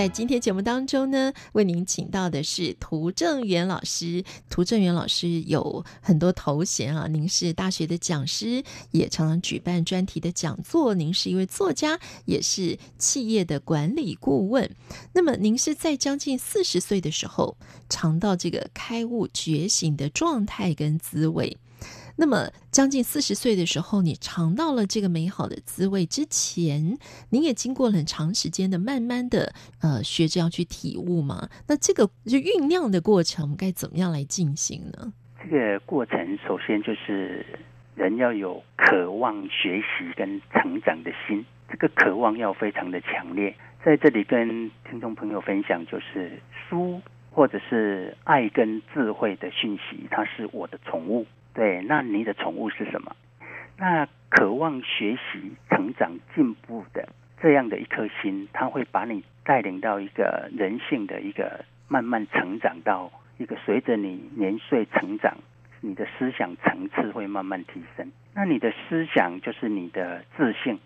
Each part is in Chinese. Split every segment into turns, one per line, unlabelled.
在今天节目当中呢，为您请到的是涂正元老师。涂正元老师有很多头衔啊，您是大学的讲师，也常常举办专题的讲座。您是一位作家，也是企业的管理顾问。那么，您是在将近四十岁的时候，尝到这个开悟觉醒的状态跟滋味。那么，将近四十岁的时候，你尝到了这个美好的滋味之前，您也经过很长时间的慢慢的呃学着要去体悟嘛。那这个就酝酿的过程，该怎么样来进行呢？
这个过程首先就是人要有渴望学习跟成长的心，这个渴望要非常的强烈。在这里跟听众朋友分享，就是书或者是爱跟智慧的讯息，它是我的宠物。对，那你的宠物是什么？那渴望学习、成长、进步的这样的一颗心，它会把你带领到一个人性的一个慢慢成长到一个随着你年岁成长，你的思想层次会慢慢提升。那你的思想就是你的自信。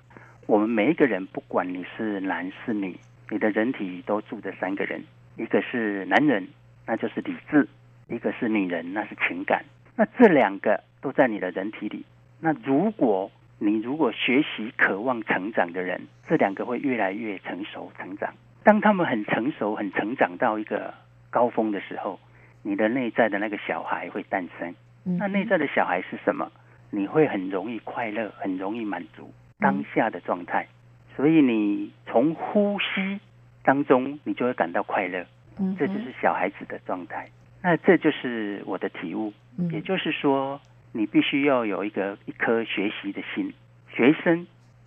我们每一个人，不管你是男是女，你的人体都住着三个人，一个是男人，那就是理智；一个是女人，那是情感。那这两个都在你的人体里。那如果你如果学习、渴望成长的人，这两个会越来越成熟、成长。当他们很成熟、很成长到一个高峰的时候，你的内在的那个小孩会诞生。那内在的小孩是什么？你会很容易快乐，很容易满足当下的状态。所以你从呼吸当中，你就会感到快乐。这就是小孩子的状态。那这就是我的体悟，也就是说，你必须要有一个一颗学习的心。学生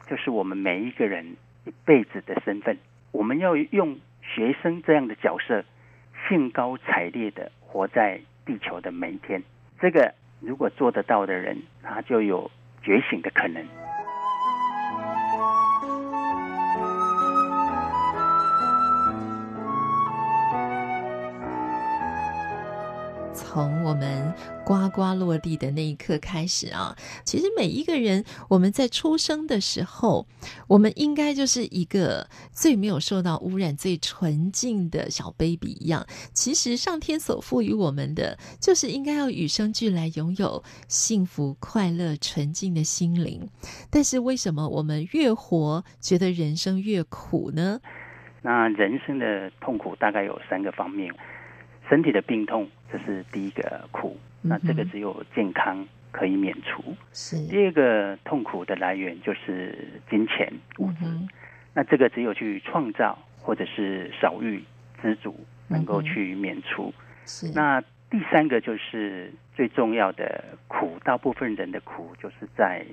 就是我们每一个人一辈子的身份，我们要用学生这样的角色，兴高采烈的活在地球的每一天。这个如果做得到的人，他就有觉醒的可能。
从我们呱呱落地的那一刻开始啊，其实每一个人，我们在出生的时候，我们应该就是一个最没有受到污染、最纯净的小 baby 一样。其实上天所赋予我们的，就是应该要与生俱来拥有幸福、快乐、纯净的心灵。但是为什么我们越活，觉得人生越苦呢？
那人生的痛苦大概有三个方面。身体的病痛，这是第一个苦，那这个只有健康可以免除。是第二个痛苦的来源就是金钱物质，那这个只有去创造或者是少欲知足能够去免除。是那第三个就是最重要的苦，大部分人的苦就是在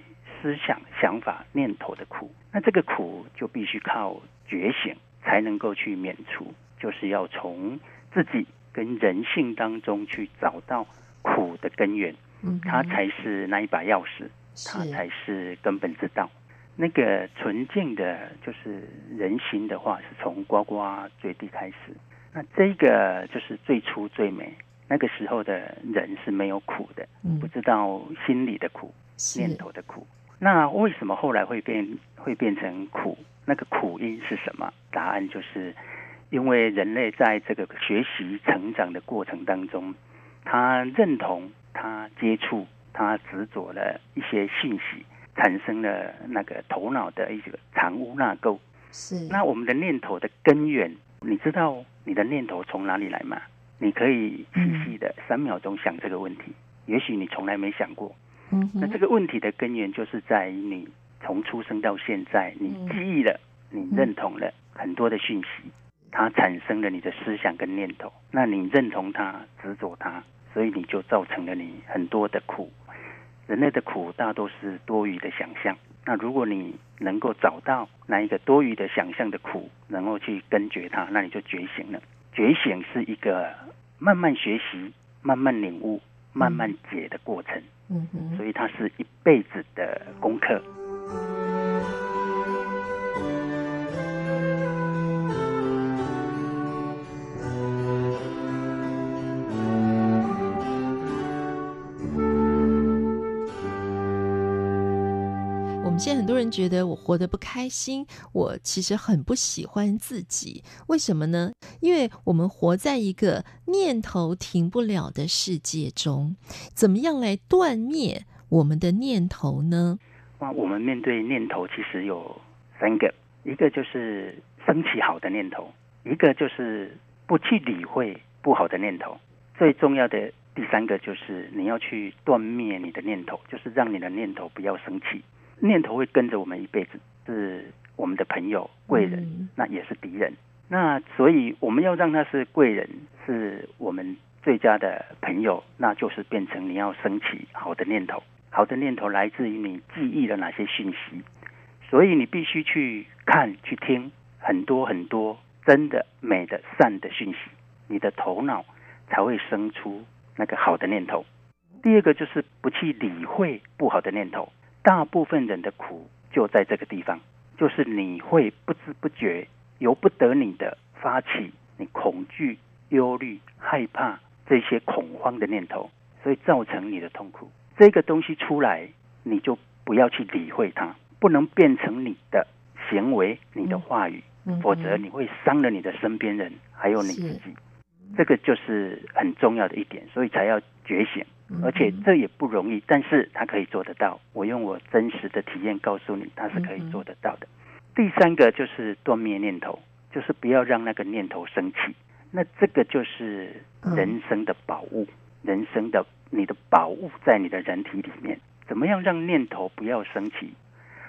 思想、想法、念头的苦。那这个苦就必须靠觉醒才能够去免除，就是要从自己。跟人性当中去找到苦的根源，嗯，它才是那一把钥匙，它才是根本之道。那个纯净的，就是人心的话，是从呱呱坠地开始。那这个就是最初最美。那个时候的人是没有苦的，嗯，不知道心里的苦，念头的苦。那为什么后来会变会变成苦？那个苦因是什么？答案就是。因为人类在这个学习成长的过程当中，他认同、他接触、他执着了一些信息，产生了那个头脑的一个藏污纳垢。是。那我们的念头的根源，你知道你的念头从哪里来吗？你可以细细的三秒钟想这个问题。也许你从来没想过。嗯。那这个问题的根源就是在于你从出生到现在，你记忆了，你认同了很多的讯息。它产生了你的思想跟念头，那你认同它，执着它，所以你就造成了你很多的苦。人类的苦大多是多余的想象。那如果你能够找到那一个多余的想象的苦，能够去根绝它，那你就觉醒了。觉醒是一个慢慢学习、慢慢领悟、慢慢解的过程。嗯哼，所以它是一辈子的功课。
我们现在很多人觉得我活得不开心，我其实很不喜欢自己。为什么呢？因为我们活在一个念头停不了的世界中。怎么样来断灭我们的念头呢？
啊，我们面对念头其实有三个，一个就是升起好的念头，一个就是不去理会不好的念头，最重要的第三个就是你要去断灭你的念头，就是让你的念头不要升起。念头会跟着我们一辈子，是我们的朋友、贵人，嗯、那也是敌人。那所以我们要让他是贵人，是我们最佳的朋友，那就是变成你要升起好的念头。好的念头来自于你记忆了哪些讯息，所以你必须去看、去听很多很多真的、美的、善的讯息，你的头脑才会生出那个好的念头。第二个就是不去理会不好的念头。大部分人的苦就在这个地方，就是你会不知不觉由不得你的发起你恐惧、忧虑、害怕这些恐慌的念头，所以造成你的痛苦。这个东西出来，你就不要去理会它，不能变成你的行为、你的话语，否则你会伤了你的身边人，还有你自己。这个就是很重要的一点，所以才要觉醒。而且这也不容易，但是他可以做得到。我用我真实的体验告诉你，他是可以做得到的。第三个就是断灭念头，就是不要让那个念头升起。那这个就是人生的宝物，人生的你的宝物在你的人体里面。怎么样让念头不要升起？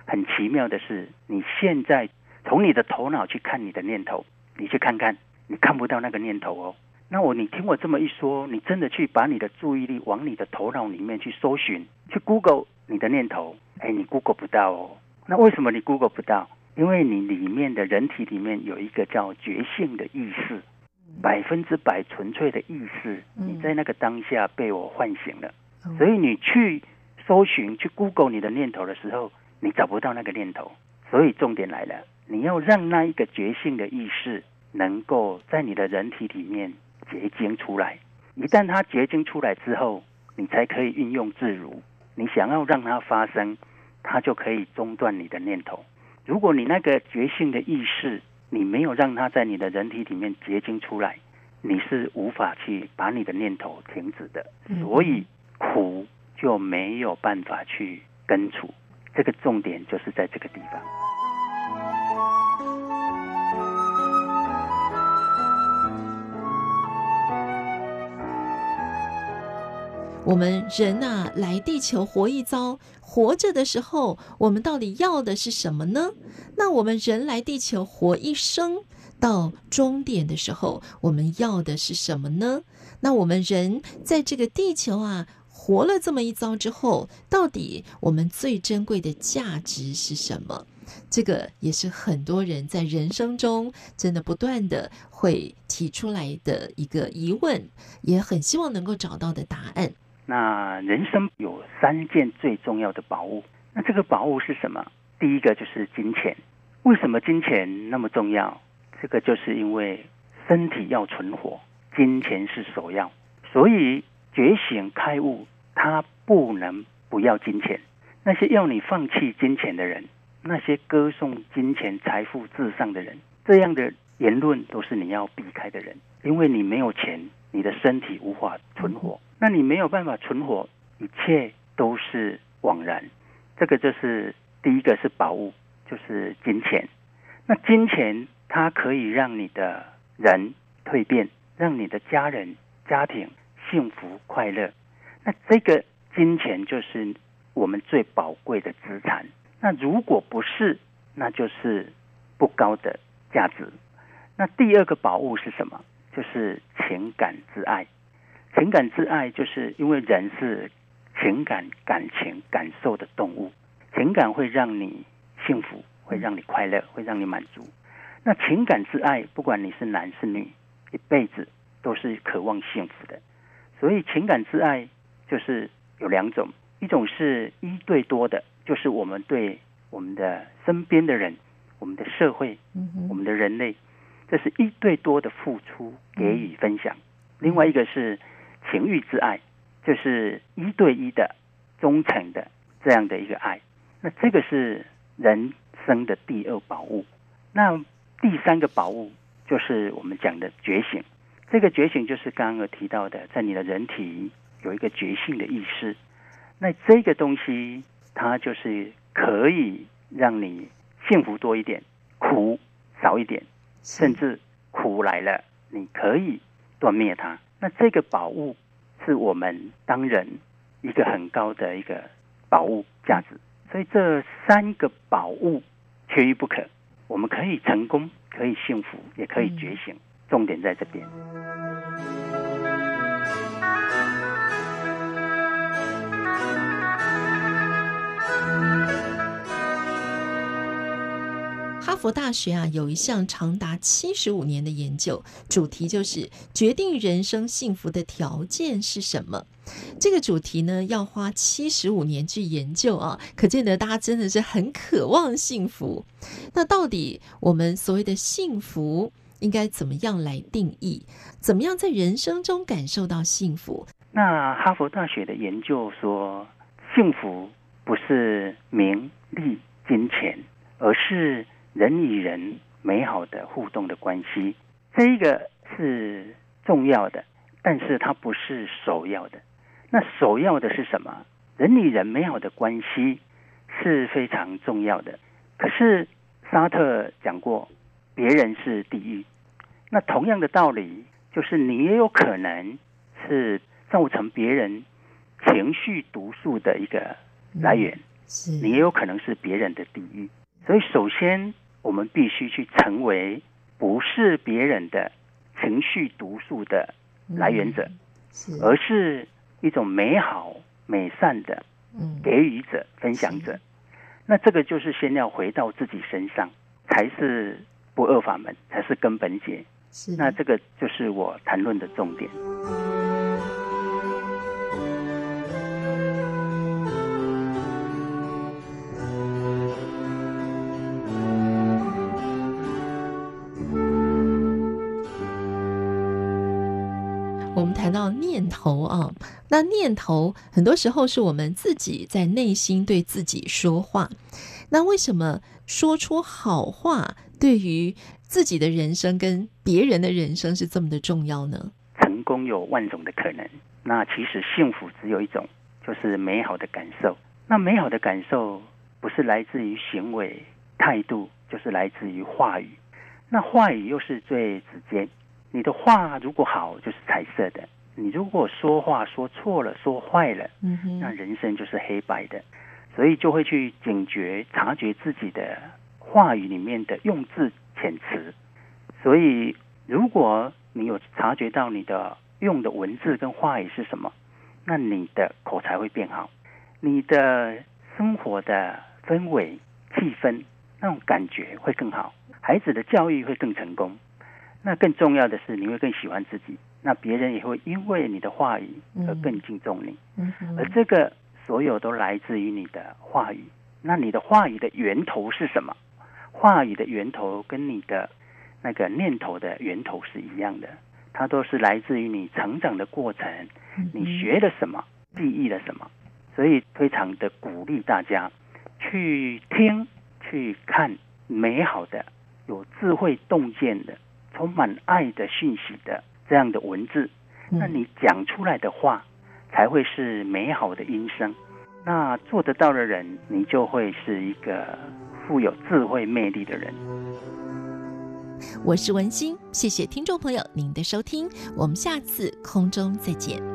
很奇妙的是，你现在从你的头脑去看你的念头，你去看看，你看不到那个念头哦。那我，你听我这么一说，你真的去把你的注意力往你的头脑里面去搜寻，去 Google 你的念头，哎，你 Google 不到哦。那为什么你 Google 不到？因为你里面的人体里面有一个叫觉性的意识，百分之百纯粹的意识，你在那个当下被我唤醒了。所以你去搜寻、去 Google 你的念头的时候，你找不到那个念头。所以重点来了，你要让那一个觉性的意识能够在你的人体里面。结晶出来，一旦它结晶出来之后，你才可以运用自如。你想要让它发生，它就可以中断你的念头。如果你那个觉性的意识，你没有让它在你的人体里面结晶出来，你是无法去把你的念头停止的。所以苦就没有办法去根除。这个重点就是在这个地方。
我们人呐，来地球活一遭，活着的时候，我们到底要的是什么呢？那我们人来地球活一生，到终点的时候，我们要的是什么呢？那我们人在这个地球啊，活了这么一遭之后，到底我们最珍贵的价值是什么？这个也是很多人在人生中真的不断的会提出来的一个疑问，也很希望能够找到的答案。
那人生有三件最重要的宝物，那这个宝物是什么？第一个就是金钱。为什么金钱那么重要？这个就是因为身体要存活，金钱是首要。所以觉醒开悟，他不能不要金钱。那些要你放弃金钱的人，那些歌颂金钱财富至上的人，这样的言论都是你要避开的人，因为你没有钱，你的身体无法存活。那你没有办法存活，一切都是枉然。这个就是第一个是宝物，就是金钱。那金钱它可以让你的人蜕变，让你的家人家庭幸福快乐。那这个金钱就是我们最宝贵的资产。那如果不是，那就是不高的价值。那第二个宝物是什么？就是情感之爱。情感之爱，就是因为人是情感、感情、感受的动物，情感会让你幸福，会让你快乐，会让你满足。那情感之爱，不管你是男是女，一辈子都是渴望幸福的。所以情感之爱就是有两种，一种是一对多的，就是我们对我们的身边的人、我们的社会、我们的人类，这是一对多的付出、给予、分享。另外一个是。情欲之爱，就是一对一的、忠诚的这样的一个爱。那这个是人生的第二宝物。那第三个宝物就是我们讲的觉醒。这个觉醒就是刚刚有提到的，在你的人体有一个觉醒的意识。那这个东西，它就是可以让你幸福多一点，苦少一点，甚至苦来了，你可以断灭它。那这个宝物是我们当人一个很高的一个宝物价值，所以这三个宝物缺一不可。我们可以成功，可以幸福，也可以觉醒，重点在这
边。佛大学啊，有一项长达七十五年的研究，主题就是决定人生幸福的条件是什么。这个主题呢，要花七十五年去研究啊，可见得大家真的是很渴望幸福。那到底我们所谓的幸福应该怎么样来定义？怎么样在人生中感受到幸福？
那哈佛大学的研究说，幸福不是名利金钱，而是人与人美好的互动的关系，这一个是重要的，但是它不是首要的。那首要的是什么？人与人美好的关系是非常重要的。可是沙特讲过，别人是地狱。那同样的道理，就是你也有可能是造成别人情绪毒素的一个来源，是你也有可能是别人的地狱。所以首先。我们必须去成为不是别人的情绪毒素的来源者，而是一种美好美善的给予者、分享者。那这个就是先要回到自己身上，才是不二法门，才是根本解。那这个就是我谈论的重
点。头啊，那念头很多时候是我们自己在内心对自己说话。那为什么说出好话对于自己的人生跟别人的人生是这么的重要呢？
成功有万种的可能，那其实幸福只有一种，就是美好的感受。那美好的感受不是来自于行为态度，就是来自于话语。那话语又是最直接。你的话如果好，就是彩色的。你如果说话说错了，说坏了，嗯哼，那人生就是黑白的，所以就会去警觉、察觉自己的话语里面的用字遣词。所以，如果你有察觉到你的用的文字跟话语是什么，那你的口才会变好，你的生活的氛围、气氛那种感觉会更好，孩子的教育会更成功。那更重要的是，你会更喜欢自己。那别人也会因为你的话语而更敬重你，嗯嗯、而这个所有都来自于你的话语。那你的话语的源头是什么？话语的源头跟你的那个念头的源头是一样的，它都是来自于你成长的过程，你学了什么，记忆了什么。所以非常的鼓励大家去听、去看美好的、有智慧洞见的、充满爱的讯息的。这样的文字，那你讲出来的话才会是美好的音声。那做得到的人，你就会是一个富有智慧魅力的人。
我是文心，谢谢听众朋友您的收听，我们下次空中再见。